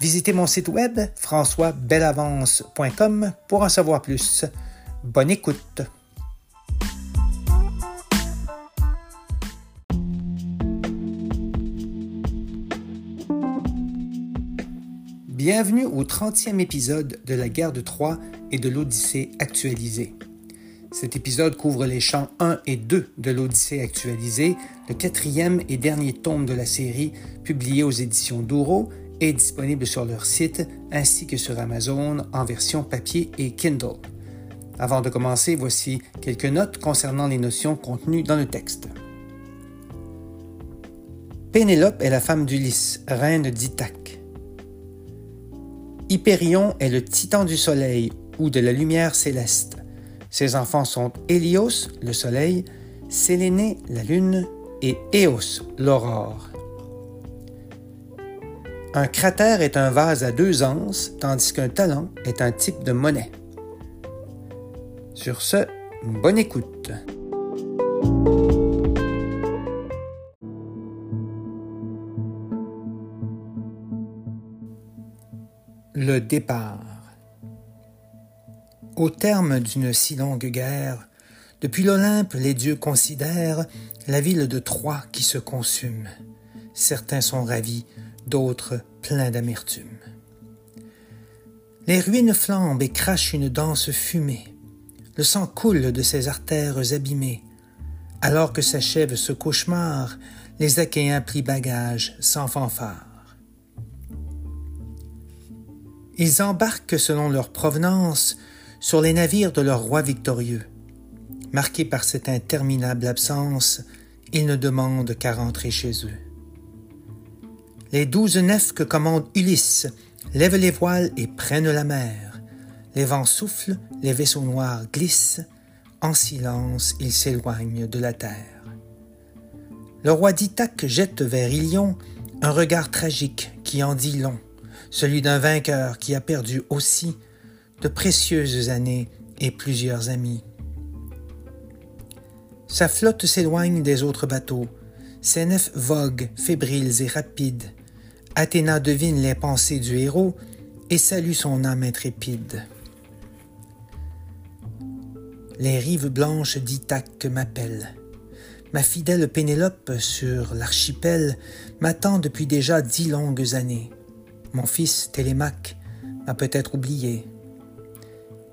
Visitez mon site web françoisbelavance.com pour en savoir plus. Bonne écoute. Bienvenue au 30e épisode de la guerre de Troie et de l'Odyssée actualisée. Cet épisode couvre les chants 1 et 2 de l'Odyssée actualisée, le quatrième et dernier tome de la série publié aux éditions Douro est disponible sur leur site ainsi que sur Amazon en version papier et Kindle. Avant de commencer, voici quelques notes concernant les notions contenues dans le texte. Pénélope est la femme d'Ulysse, reine d'Ithaque. Hyperion est le titan du soleil ou de la lumière céleste. Ses enfants sont Hélios, le soleil, Sélénée, la lune, et Éos, l'aurore. Un cratère est un vase à deux anses, tandis qu'un talent est un type de monnaie. Sur ce, bonne écoute. Le départ. Au terme d'une si longue guerre, depuis l'Olympe, les dieux considèrent la ville de Troie qui se consume. Certains sont ravis, d'autres pleins d'amertume. Les ruines flambent et crachent une dense fumée. Le sang coule de ses artères abîmées. Alors que s'achève ce cauchemar, les Achéens plient bagages sans fanfare. Ils embarquent selon leur provenance sur les navires de leur roi victorieux. Marqués par cette interminable absence, ils ne demandent qu'à rentrer chez eux. Les douze nefs que commande Ulysse lèvent les voiles et prennent la mer. Les vents soufflent, les vaisseaux noirs glissent, en silence ils s'éloignent de la terre. Le roi d'Ithaque jette vers Ilion un regard tragique qui en dit long, celui d'un vainqueur qui a perdu aussi de précieuses années et plusieurs amis. Sa flotte s'éloigne des autres bateaux, ses nefs voguent, fébriles et rapides, Athéna devine les pensées du héros et salue son âme intrépide. Les rives blanches d'Ithaque m'appellent. Ma fidèle Pénélope sur l'archipel m'attend depuis déjà dix longues années. Mon fils Télémaque m'a peut-être oublié.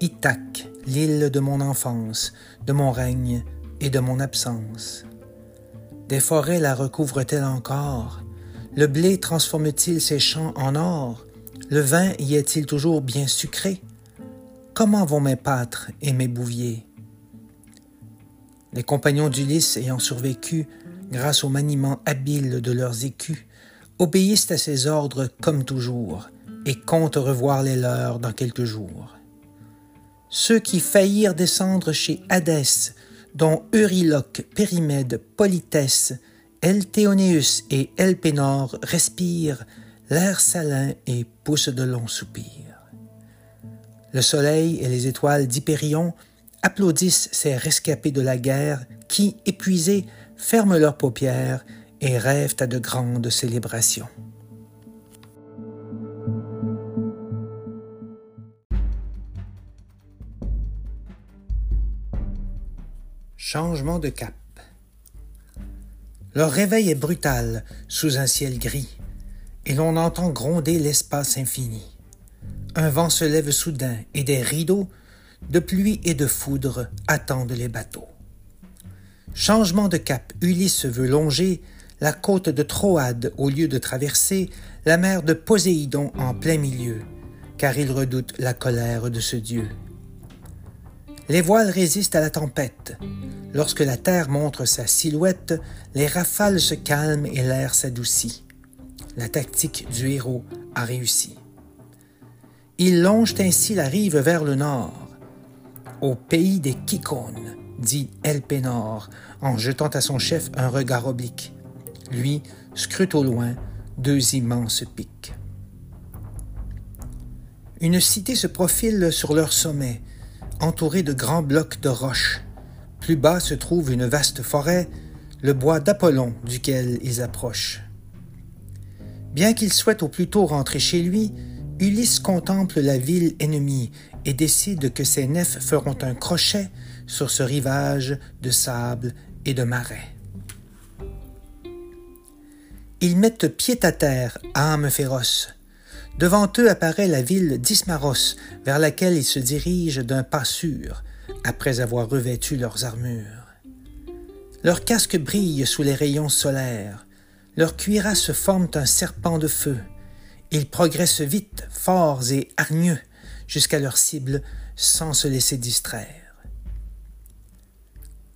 Ithaque, l'île de mon enfance, de mon règne et de mon absence. Des forêts la recouvrent-elles encore? Le blé transforme-t-il ses champs en or? Le vin y est-il toujours bien sucré? Comment vont mes pâtres et mes bouviers? Les compagnons d'Ulysse ayant survécu, grâce au maniement habile de leurs écus, obéissent à ses ordres comme toujours et comptent revoir les leurs dans quelques jours. Ceux qui faillirent descendre chez Hadès, dont Euryloque, Périmède, Polythèse, Elthéonéus et Elpénor respirent l'air salin et poussent de longs soupirs. Le soleil et les étoiles d'Hypérion applaudissent ces rescapés de la guerre qui, épuisés, ferment leurs paupières et rêvent à de grandes célébrations. Changement de cap. Leur réveil est brutal sous un ciel gris, et l'on entend gronder l'espace infini. Un vent se lève soudain, et des rideaux de pluie et de foudre attendent les bateaux. Changement de cap, Ulysse veut longer la côte de Troade au lieu de traverser, la mer de Poséidon en plein milieu, car ils redoutent la colère de ce Dieu. Les voiles résistent à la tempête. Lorsque la terre montre sa silhouette, les rafales se calment et l'air s'adoucit. La tactique du héros a réussi. Ils longent ainsi la rive vers le nord, au pays des Kikones, dit Elpénor, en jetant à son chef un regard oblique. Lui scrute au loin deux immenses pics. Une cité se profile sur leur sommet, entourée de grands blocs de roches. Plus bas se trouve une vaste forêt, le bois d'Apollon duquel ils approchent. Bien qu'il souhaite au plus tôt rentrer chez lui, Ulysse contemple la ville ennemie et décide que ses nefs feront un crochet sur ce rivage de sable et de marais. Ils mettent pied à terre, âme féroce. Devant eux apparaît la ville d'Ismaros, vers laquelle ils se dirigent d'un pas sûr, après avoir revêtu leurs armures. Leurs casques brillent sous les rayons solaires, leurs cuirasses forment un serpent de feu. Ils progressent vite, forts et hargneux, jusqu'à leur cible sans se laisser distraire.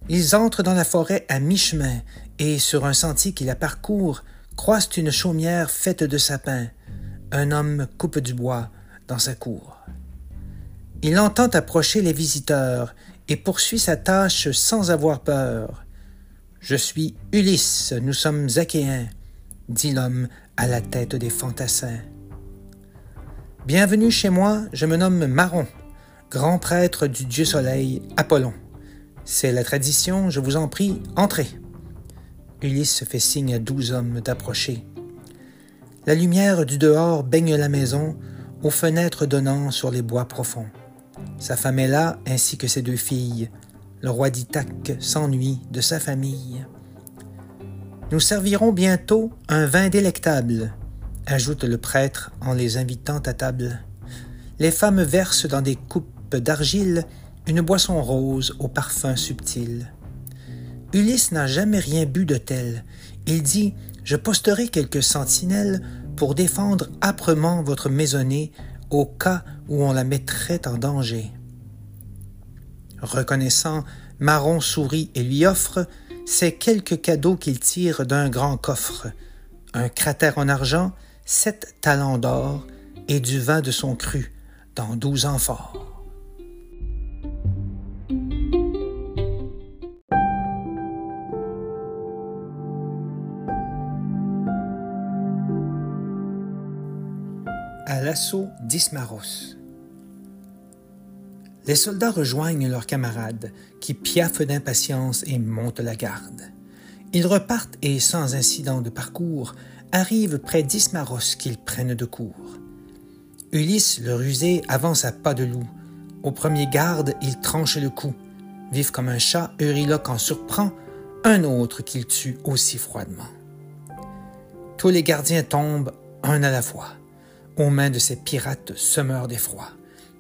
Ils entrent dans la forêt à mi-chemin et, sur un sentier qui la parcourt, croisent une chaumière faite de sapins. Un homme coupe du bois dans sa cour. Il entend approcher les visiteurs et poursuit sa tâche sans avoir peur. Je suis Ulysse, nous sommes Achéens, dit l'homme à la tête des fantassins. Bienvenue chez moi, je me nomme Maron, grand prêtre du dieu soleil Apollon. C'est la tradition, je vous en prie, entrez. Ulysse fait signe à douze hommes d'approcher. La lumière du dehors baigne la maison, aux fenêtres donnant sur les bois profonds. Sa femme est là, ainsi que ses deux filles. Le roi d'Ithaque s'ennuie de sa famille. Nous servirons bientôt un vin délectable, ajoute le prêtre en les invitant à table. Les femmes versent dans des coupes d'argile une boisson rose au parfum subtil. Ulysse n'a jamais rien bu de tel. Il dit Je posterai quelques sentinelles pour défendre âprement votre maisonnée au cas où on la mettrait en danger. Reconnaissant, Marron sourit et lui offre ces quelques cadeaux qu'il tire d'un grand coffre un cratère en argent, sept talents d'or et du vin de son cru dans douze amphores. L'assaut d'Ismaros. Les soldats rejoignent leurs camarades, qui piaffent d'impatience et montent la garde. Ils repartent et, sans incident de parcours, arrivent près d'Ismaros qu'ils prennent de court. Ulysse, le rusé, avance à pas de loup. Au premier garde, il tranche le cou. Vif comme un chat, Euryloque en surprend un autre qu'il tue aussi froidement. Tous les gardiens tombent, un à la fois aux mains de ces pirates semeurs d'effroi,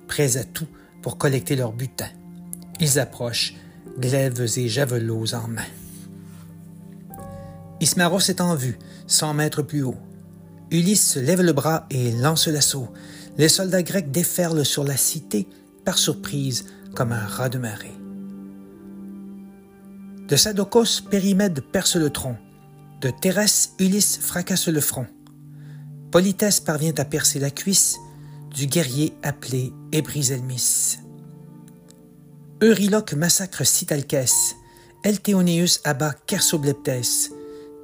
prêts à tout pour collecter leur butin. Ils approchent, glaives et javelots en main. Ismaros est en vue, cent mètres plus haut. Ulysse lève le bras et lance l'assaut. Les soldats grecs déferlent sur la cité, par surprise, comme un rat de marée. De Sadokos, Périmède perce le tronc. De Thérèse, Ulysse fracasse le front. Politesse parvient à percer la cuisse du guerrier appelé Ébrisélmis. Euryloque massacre Citalkès, Elthéonéus abat Kersobleptès.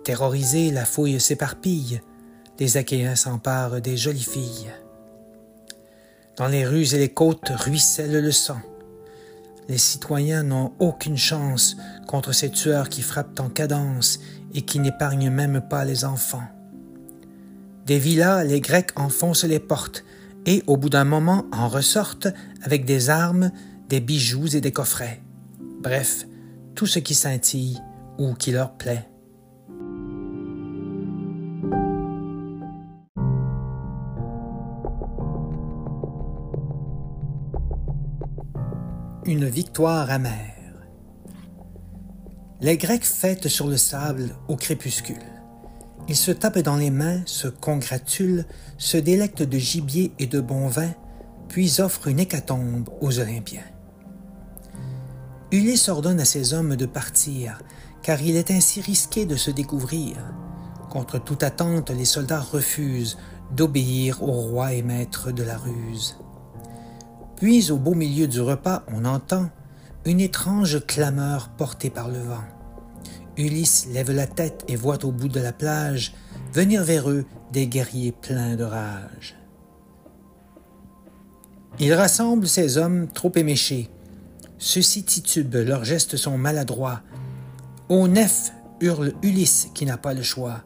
Terrorisé, la fouille s'éparpille, les Achéens s'emparent des jolies filles. Dans les rues et les côtes ruisselle le sang. Les citoyens n'ont aucune chance contre ces tueurs qui frappent en cadence et qui n'épargnent même pas les enfants. Des villas, les Grecs enfoncent les portes et au bout d'un moment en ressortent avec des armes, des bijoux et des coffrets. Bref, tout ce qui scintille ou qui leur plaît. Une victoire amère. Les Grecs fêtent sur le sable au crépuscule. Ils se tapent dans les mains, se congratulent, se délectent de gibier et de bon vin, puis offrent une hécatombe aux Olympiens. Ulysse ordonne à ses hommes de partir, car il est ainsi risqué de se découvrir. Contre toute attente, les soldats refusent d'obéir au roi et maître de la ruse. Puis, au beau milieu du repas, on entend une étrange clameur portée par le vent. Ulysse lève la tête et voit au bout de la plage venir vers eux des guerriers pleins de rage. Il rassemble ses hommes trop éméchés. Ceux-ci titubent, leurs gestes sont maladroits. Au nef hurle Ulysse qui n'a pas le choix.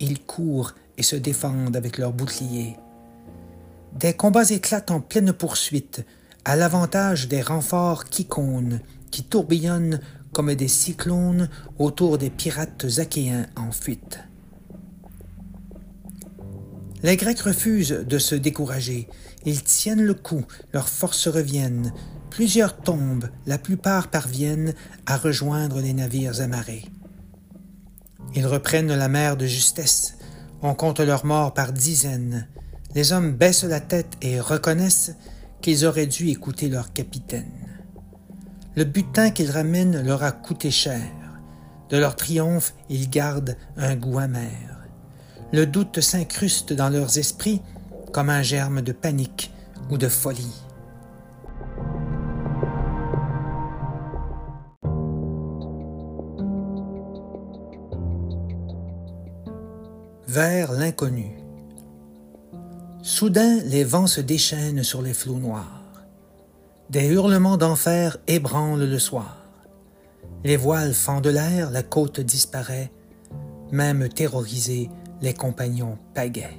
Ils courent et se défendent avec leurs boucliers. Des combats éclatent en pleine poursuite, à l'avantage des renforts qui qui tourbillonnent comme des cyclones autour des pirates achéens en fuite. Les Grecs refusent de se décourager. Ils tiennent le coup, leurs forces reviennent. Plusieurs tombent, la plupart parviennent à rejoindre les navires amarrés. Ils reprennent la mer de justesse. On compte leurs morts par dizaines. Les hommes baissent la tête et reconnaissent qu'ils auraient dû écouter leur capitaine. Le butin qu'ils ramènent leur a coûté cher. De leur triomphe, ils gardent un goût amer. Le doute s'incruste dans leurs esprits comme un germe de panique ou de folie. Vers l'inconnu. Soudain, les vents se déchaînent sur les flots noirs. Des hurlements d'enfer ébranlent le soir. Les voiles fendent l'air, la côte disparaît. Même terrorisés, les compagnons pagaient.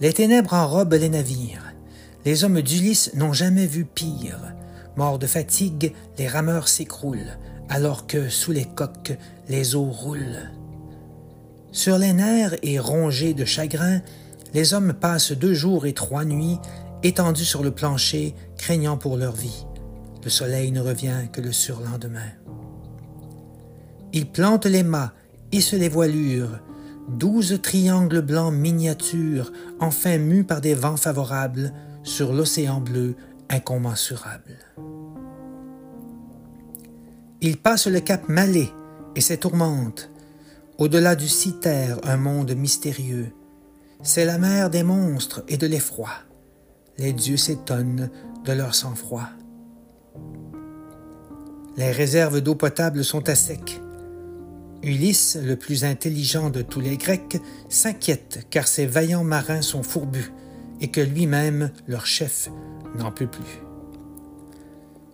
Les ténèbres enrobent les navires. Les hommes d'Ulysse n'ont jamais vu pire. Morts de fatigue, les rameurs s'écroulent, alors que sous les coques, les eaux roulent. Sur les nerfs et rongés de chagrin, les hommes passent deux jours et trois nuits étendus sur le plancher, craignant pour leur vie. Le soleil ne revient que le surlendemain. Ils plantent les mâts, hissent les voilures, douze triangles blancs miniatures, enfin mus par des vents favorables, sur l'océan bleu incommensurable. Ils passent le cap Malais et ses tourmentes, au-delà du Citer, un monde mystérieux. C'est la mer des monstres et de l'effroi les dieux s'étonnent de leur sang-froid. Les réserves d'eau potable sont à sec. Ulysse, le plus intelligent de tous les Grecs, s'inquiète car ses vaillants marins sont fourbus et que lui-même, leur chef, n'en peut plus.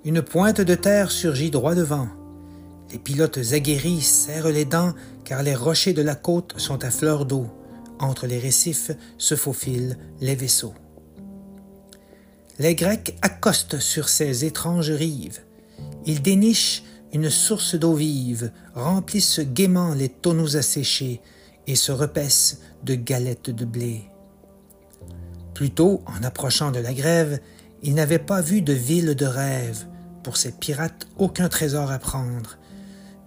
Une pointe de terre surgit droit devant. Les pilotes aguerris serrent les dents car les rochers de la côte sont à fleur d'eau. Entre les récifs se faufilent les vaisseaux. Les Grecs accostent sur ces étranges rives. Ils dénichent une source d'eau vive, remplissent gaiement les tonneaux asséchés et se repaissent de galettes de blé. Plus tôt, en approchant de la grève, ils n'avaient pas vu de ville de rêve. Pour ces pirates, aucun trésor à prendre.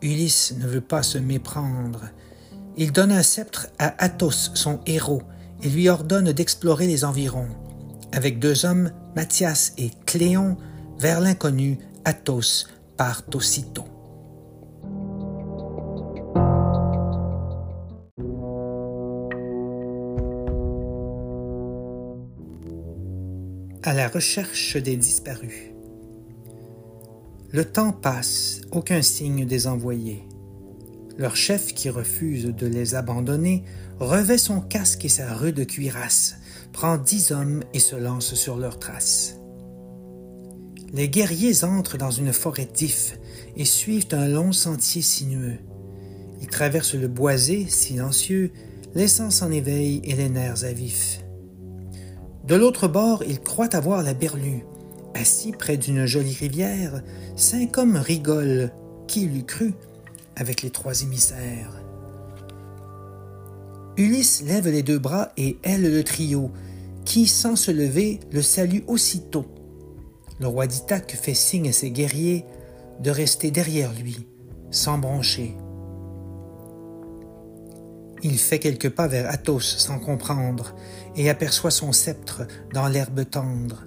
Ulysse ne veut pas se méprendre. Il donne un sceptre à Athos, son héros, et lui ordonne d'explorer les environs. Avec deux hommes, Mathias et Cléon, vers l'inconnu, Athos partent aussitôt. À la recherche des disparus. Le temps passe, aucun signe des envoyés. Leur chef, qui refuse de les abandonner, revêt son casque et sa rude cuirasse, prend dix hommes et se lance sur leurs traces. Les guerriers entrent dans une forêt d'ifs et suivent un long sentier sinueux. Ils traversent le boisé, silencieux, laissant en éveil et les nerfs à vif. De l'autre bord, ils croient avoir la berlue. Assis près d'une jolie rivière, cinq hommes rigolent, qui l'eût cru, avec les trois émissaires. Ulysse lève les deux bras et aile le trio, qui, sans se lever, le salue aussitôt. Le roi d'Ithaque fait signe à ses guerriers de rester derrière lui, sans broncher. Il fait quelques pas vers Athos sans comprendre et aperçoit son sceptre dans l'herbe tendre.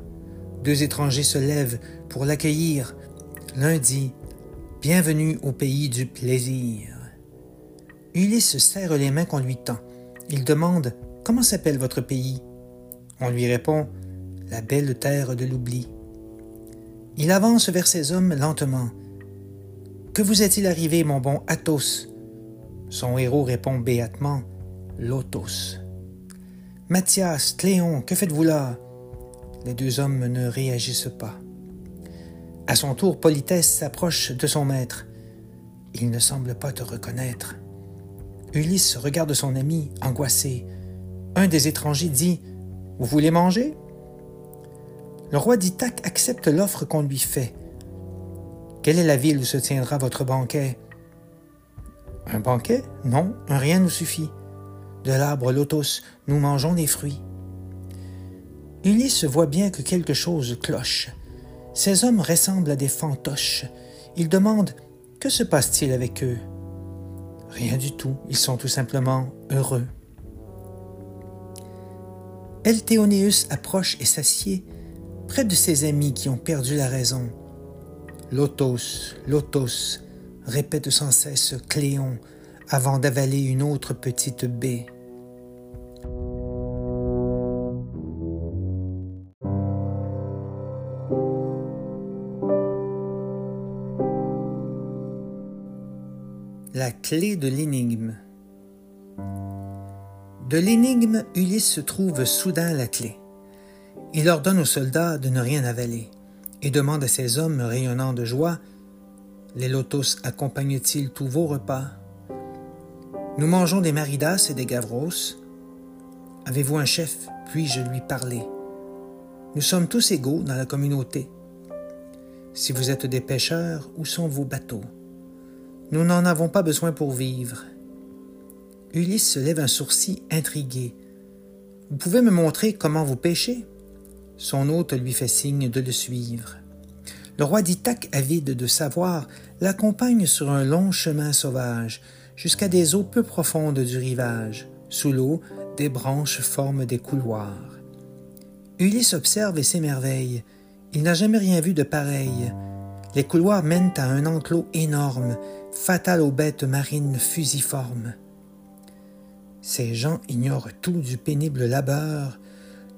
Deux étrangers se lèvent pour l'accueillir. L'un dit Bienvenue au pays du plaisir. Ulysse serre les mains qu'on lui tend. Il demande Comment s'appelle votre pays? On lui répond La belle terre de l'oubli. Il avance vers ses hommes lentement. Que vous est-il arrivé, mon bon Athos? Son héros répond béatement Lotos. Mathias, Cléon, que faites-vous là? Les deux hommes ne réagissent pas. À son tour, Politesse s'approche de son maître. Il ne semble pas te reconnaître. Ulysse regarde son ami, angoissé. Un des étrangers dit Vous voulez manger? Le roi d'Ithaque accepte l'offre qu'on lui fait. Quelle est la ville où se tiendra votre banquet? Un banquet? Non, un rien nous suffit. De l'arbre lotos, nous mangeons les fruits. Ulysse voit bien que quelque chose cloche. Ces hommes ressemblent à des fantoches. Il demande Que se passe-t-il avec eux? Rien du tout, ils sont tout simplement heureux. Elthéonéus approche et s'assied près de ses amis qui ont perdu la raison. Lotos, Lotos, répète sans cesse Cléon avant d'avaler une autre petite baie. Clé de l'énigme. De l'énigme, Ulysse trouve soudain la clé. Il ordonne aux soldats de ne rien avaler et demande à ses hommes rayonnant de joie Les lotos accompagnent-ils tous vos repas? Nous mangeons des maridas et des gavros. Avez-vous un chef? Puis-je lui parler Nous sommes tous égaux dans la communauté. Si vous êtes des pêcheurs, où sont vos bateaux? Nous n'en avons pas besoin pour vivre. Ulysse se lève un sourcil intrigué. Vous pouvez me montrer comment vous pêchez? Son hôte lui fait signe de le suivre. Le roi d'Ithaque, avide de savoir, l'accompagne sur un long chemin sauvage, jusqu'à des eaux peu profondes du rivage. Sous l'eau, des branches forment des couloirs. Ulysse observe et s'émerveille. Il n'a jamais rien vu de pareil. Les couloirs mènent à un enclos énorme, fatal aux bêtes marines fusiformes. Ces gens ignorent tout du pénible labeur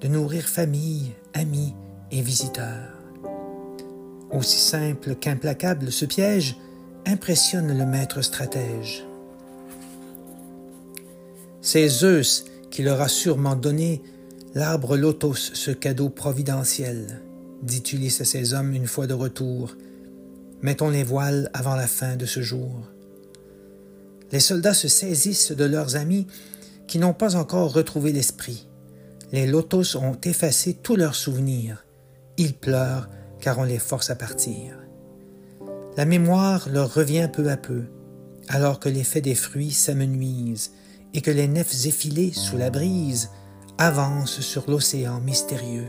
de nourrir famille, amis et visiteurs. Aussi simple qu'implacable, ce piège impressionne le maître stratège. C'est Zeus qui leur a sûrement donné l'arbre lotos, ce cadeau providentiel, dit Ulysse à ses hommes une fois de retour, Mettons les voiles avant la fin de ce jour. Les soldats se saisissent de leurs amis qui n'ont pas encore retrouvé l'esprit. Les lotos ont effacé tous leurs souvenirs. Ils pleurent car on les force à partir. La mémoire leur revient peu à peu, alors que l'effet des fruits s'amenuise et que les nefs effilées sous la brise avancent sur l'océan mystérieux.